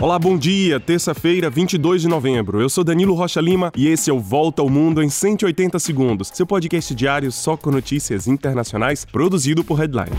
Olá, bom dia. Terça-feira, 22 de novembro. Eu sou Danilo Rocha Lima e esse é o Volta ao Mundo em 180 segundos, seu podcast diário só com notícias internacionais, produzido por Headline.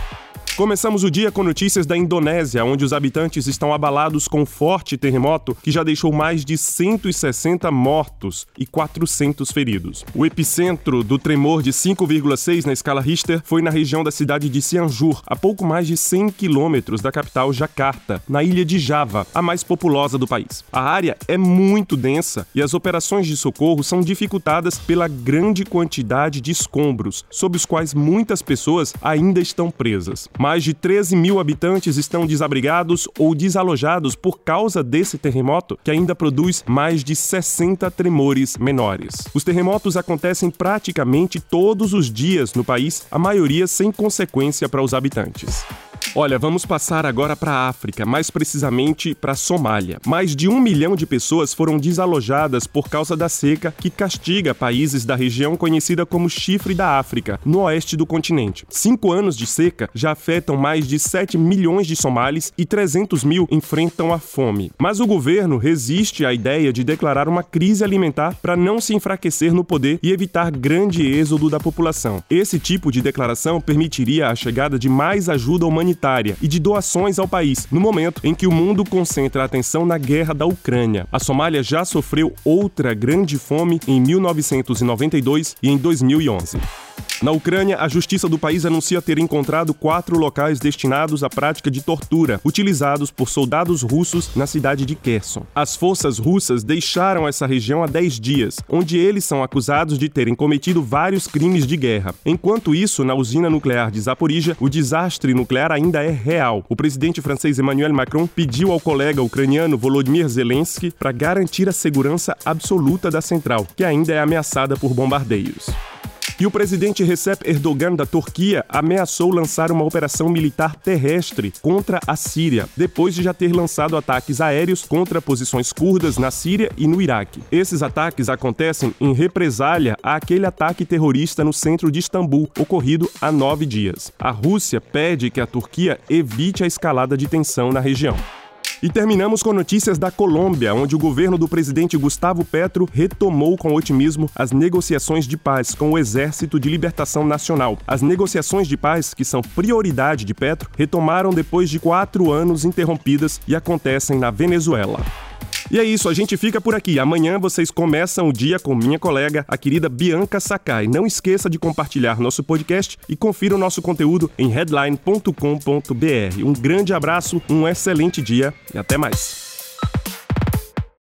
Começamos o dia com notícias da Indonésia, onde os habitantes estão abalados com um forte terremoto que já deixou mais de 160 mortos e 400 feridos. O epicentro do tremor de 5,6 na escala Richter foi na região da cidade de Cianjur, a pouco mais de 100 quilômetros da capital Jakarta, na ilha de Java, a mais populosa do país. A área é muito densa e as operações de socorro são dificultadas pela grande quantidade de escombros, sob os quais muitas pessoas ainda estão presas. Mais de 13 mil habitantes estão desabrigados ou desalojados por causa desse terremoto, que ainda produz mais de 60 tremores menores. Os terremotos acontecem praticamente todos os dias no país, a maioria sem consequência para os habitantes. Olha, vamos passar agora para a África, mais precisamente para a Somália. Mais de um milhão de pessoas foram desalojadas por causa da seca que castiga países da região conhecida como Chifre da África, no oeste do continente. Cinco anos de seca já afetam mais de 7 milhões de somalis e 300 mil enfrentam a fome. Mas o governo resiste à ideia de declarar uma crise alimentar para não se enfraquecer no poder e evitar grande êxodo da população. Esse tipo de declaração permitiria a chegada de mais ajuda humanitária humanitária e de doações ao país, no momento em que o mundo concentra a atenção na guerra da Ucrânia. A Somália já sofreu outra grande fome em 1992 e em 2011. Na Ucrânia, a justiça do país anuncia ter encontrado quatro locais destinados à prática de tortura, utilizados por soldados russos na cidade de Kherson. As forças russas deixaram essa região há 10 dias, onde eles são acusados de terem cometido vários crimes de guerra. Enquanto isso, na usina nuclear de Zaporizhia, o desastre nuclear ainda é real. O presidente francês Emmanuel Macron pediu ao colega ucraniano Volodymyr Zelensky para garantir a segurança absoluta da central, que ainda é ameaçada por bombardeios. E o presidente Recep Erdogan da Turquia ameaçou lançar uma operação militar terrestre contra a Síria, depois de já ter lançado ataques aéreos contra posições curdas na Síria e no Iraque. Esses ataques acontecem em represália àquele ataque terrorista no centro de Istambul, ocorrido há nove dias. A Rússia pede que a Turquia evite a escalada de tensão na região. E terminamos com notícias da Colômbia, onde o governo do presidente Gustavo Petro retomou com otimismo as negociações de paz com o Exército de Libertação Nacional. As negociações de paz, que são prioridade de Petro, retomaram depois de quatro anos interrompidas e acontecem na Venezuela. E é isso, a gente fica por aqui. Amanhã vocês começam o dia com minha colega, a querida Bianca Sakai. Não esqueça de compartilhar nosso podcast e confira o nosso conteúdo em headline.com.br. Um grande abraço, um excelente dia e até mais.